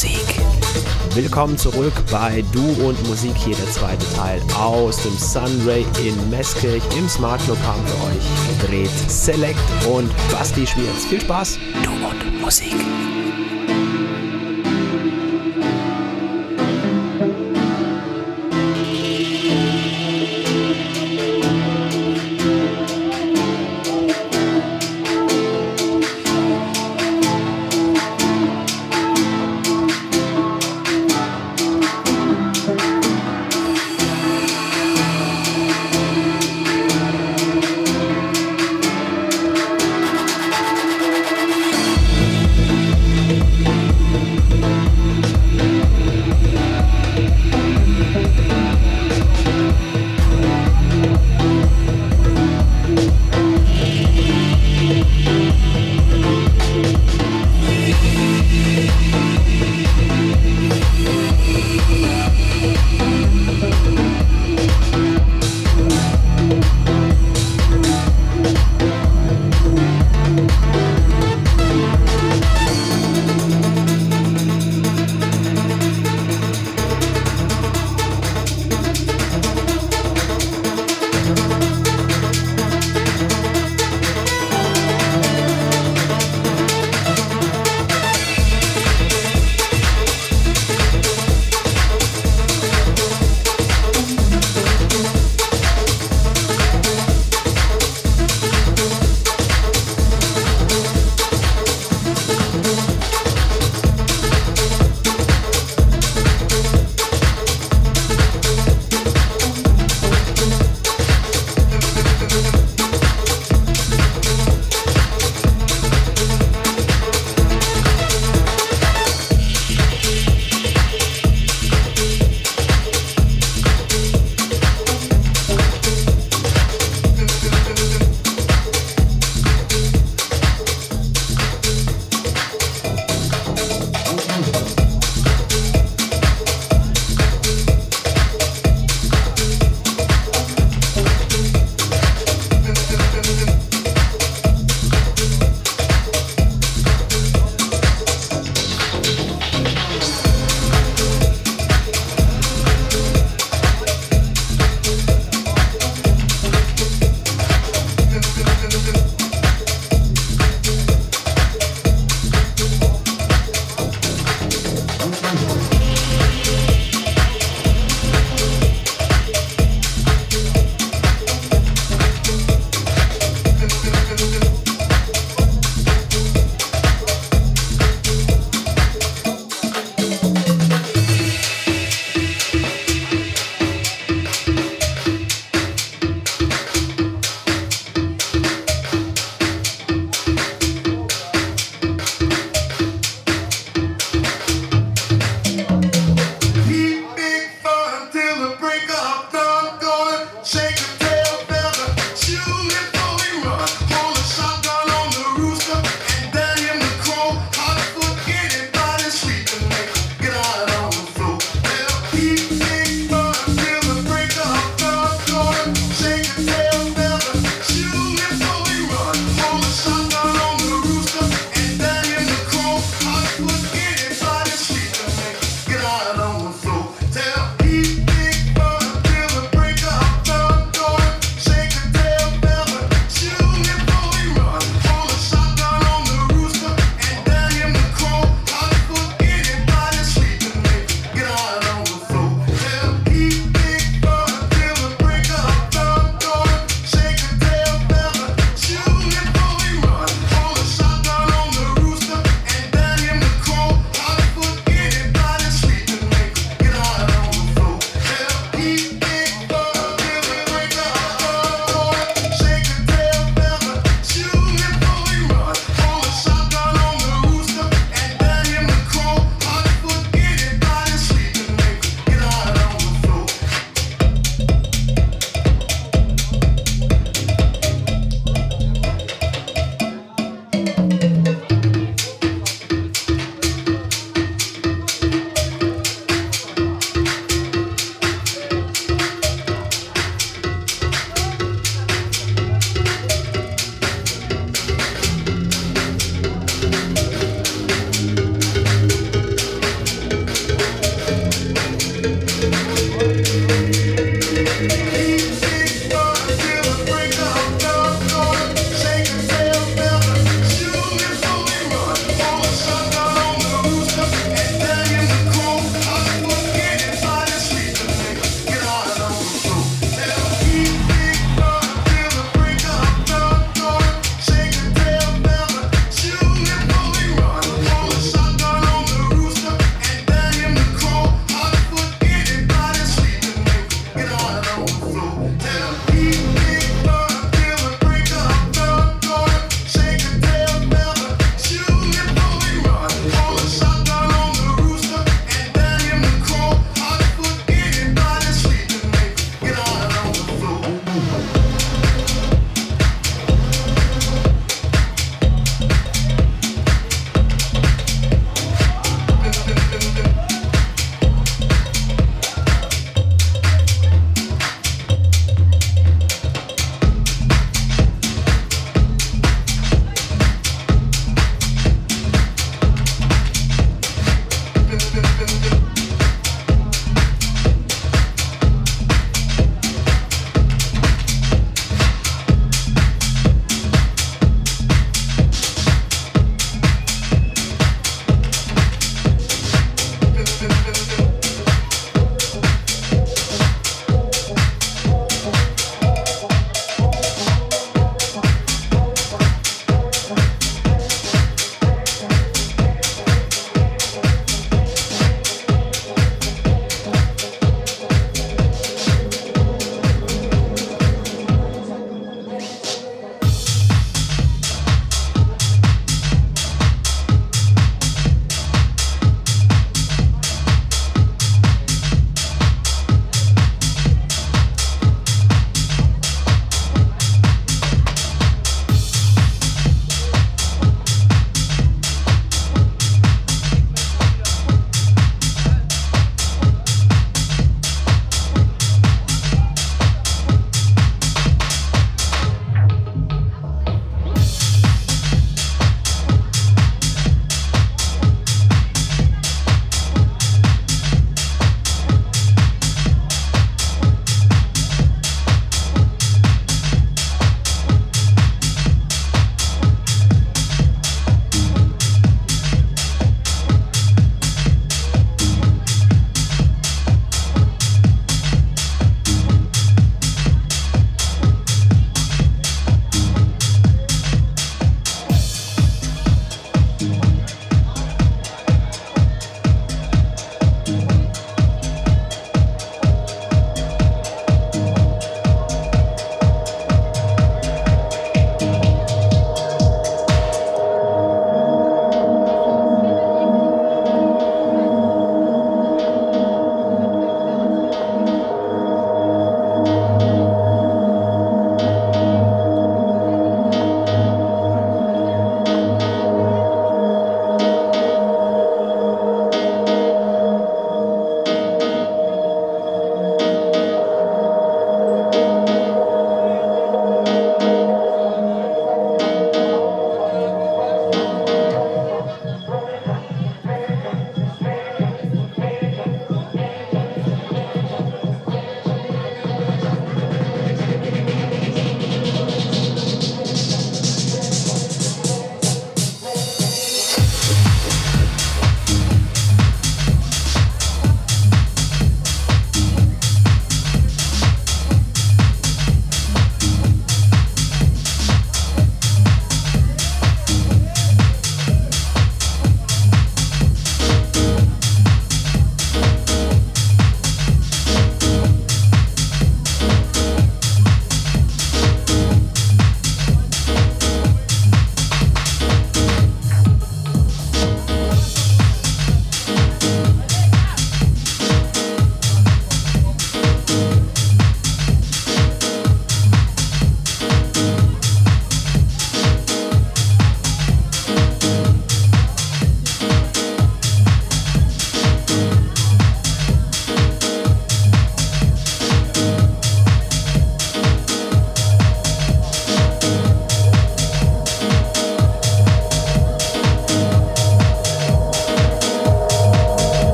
Musik. Willkommen zurück bei Du und Musik, hier der zweite Teil aus dem Sunray in Meßkirch. Im Smart Club haben für euch gedreht Select und Basti Schwierz. Viel Spaß! Du und Musik.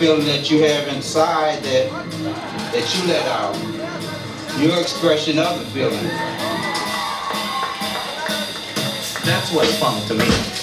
Feeling that you have inside that that you let out. Your expression of the feeling. That's what's fun to me.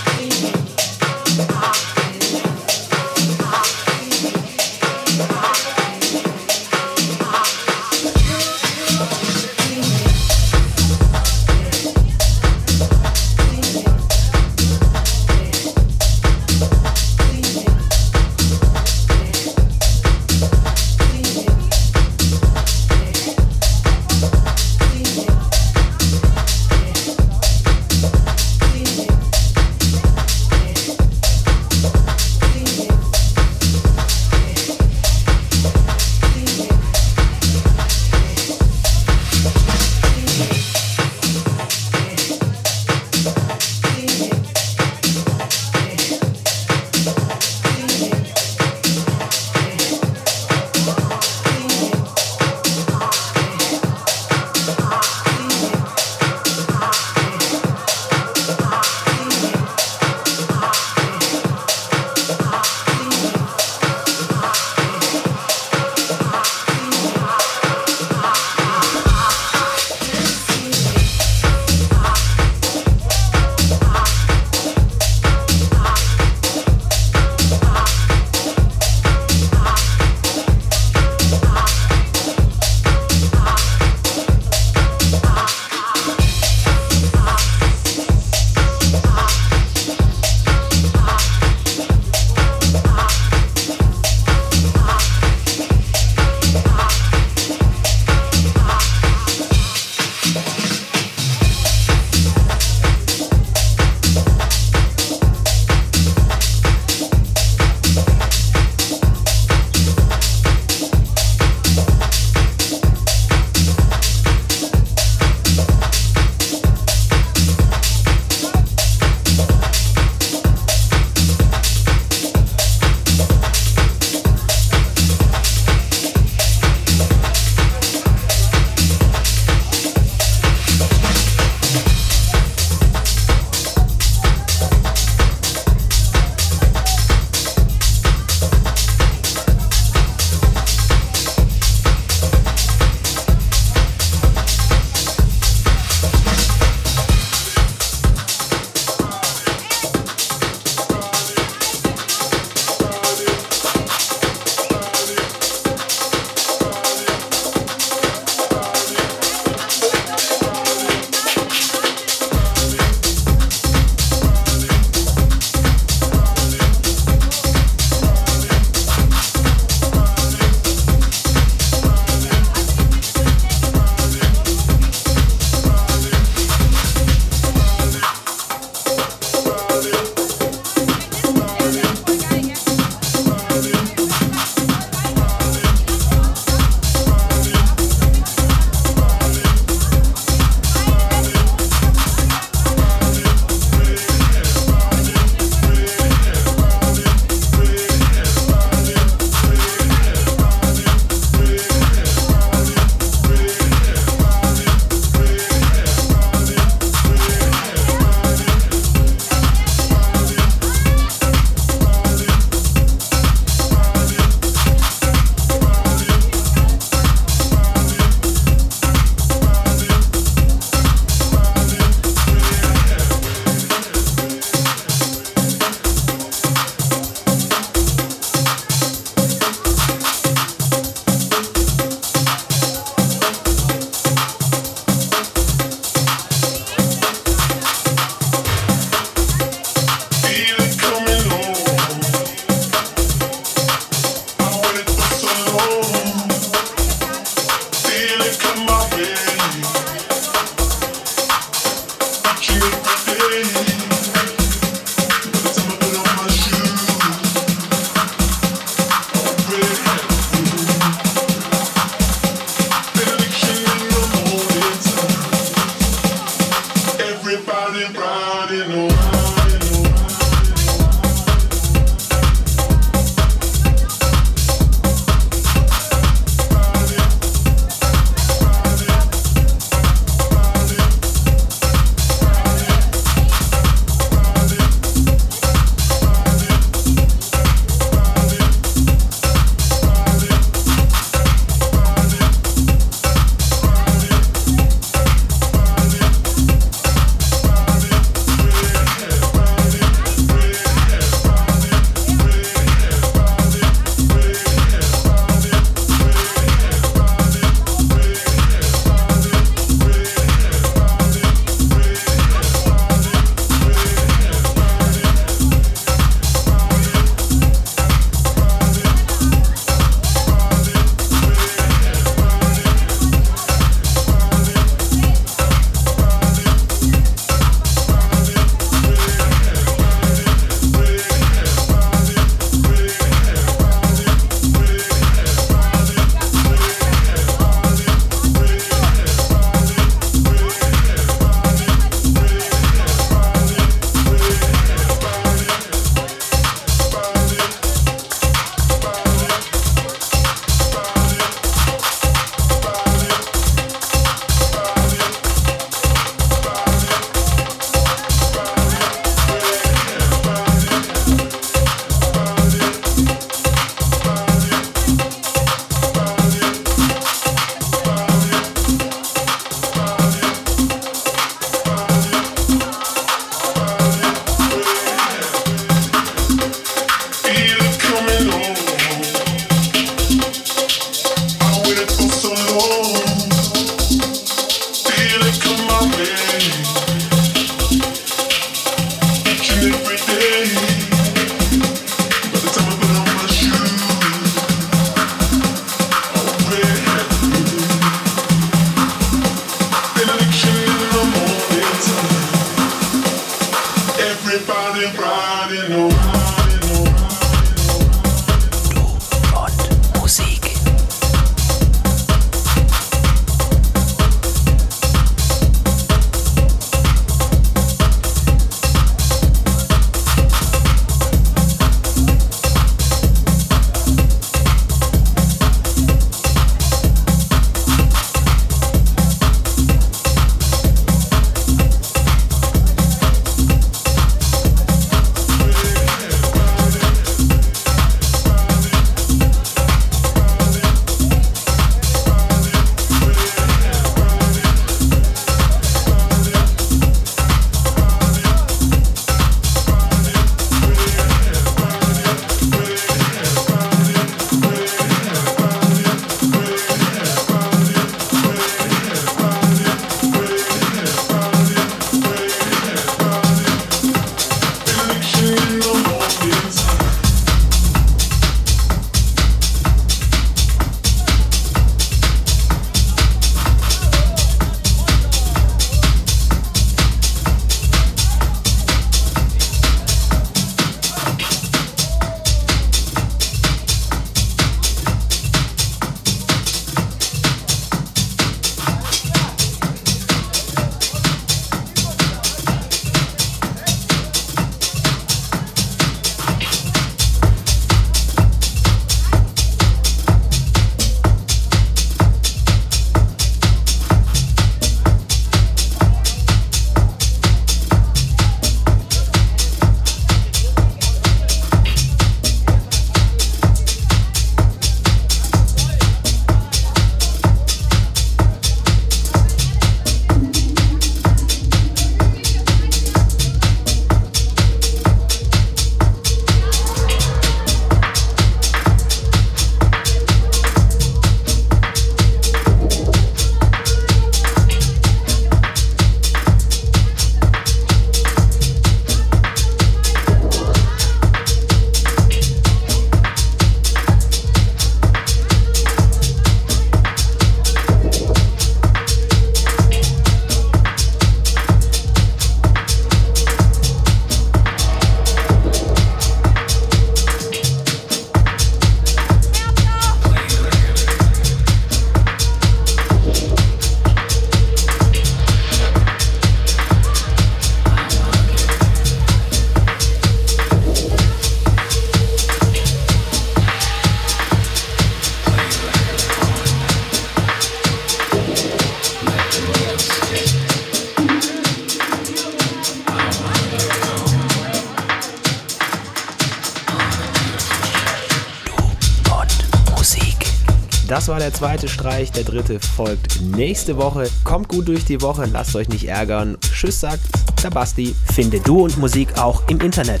Der zweite Streich, der dritte folgt nächste Woche. Kommt gut durch die Woche, lasst euch nicht ärgern. Tschüss sagt der Basti. Finde Du und Musik auch im Internet.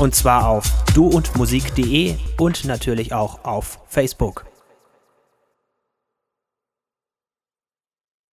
Und zwar auf duundmusik.de und natürlich auch auf Facebook.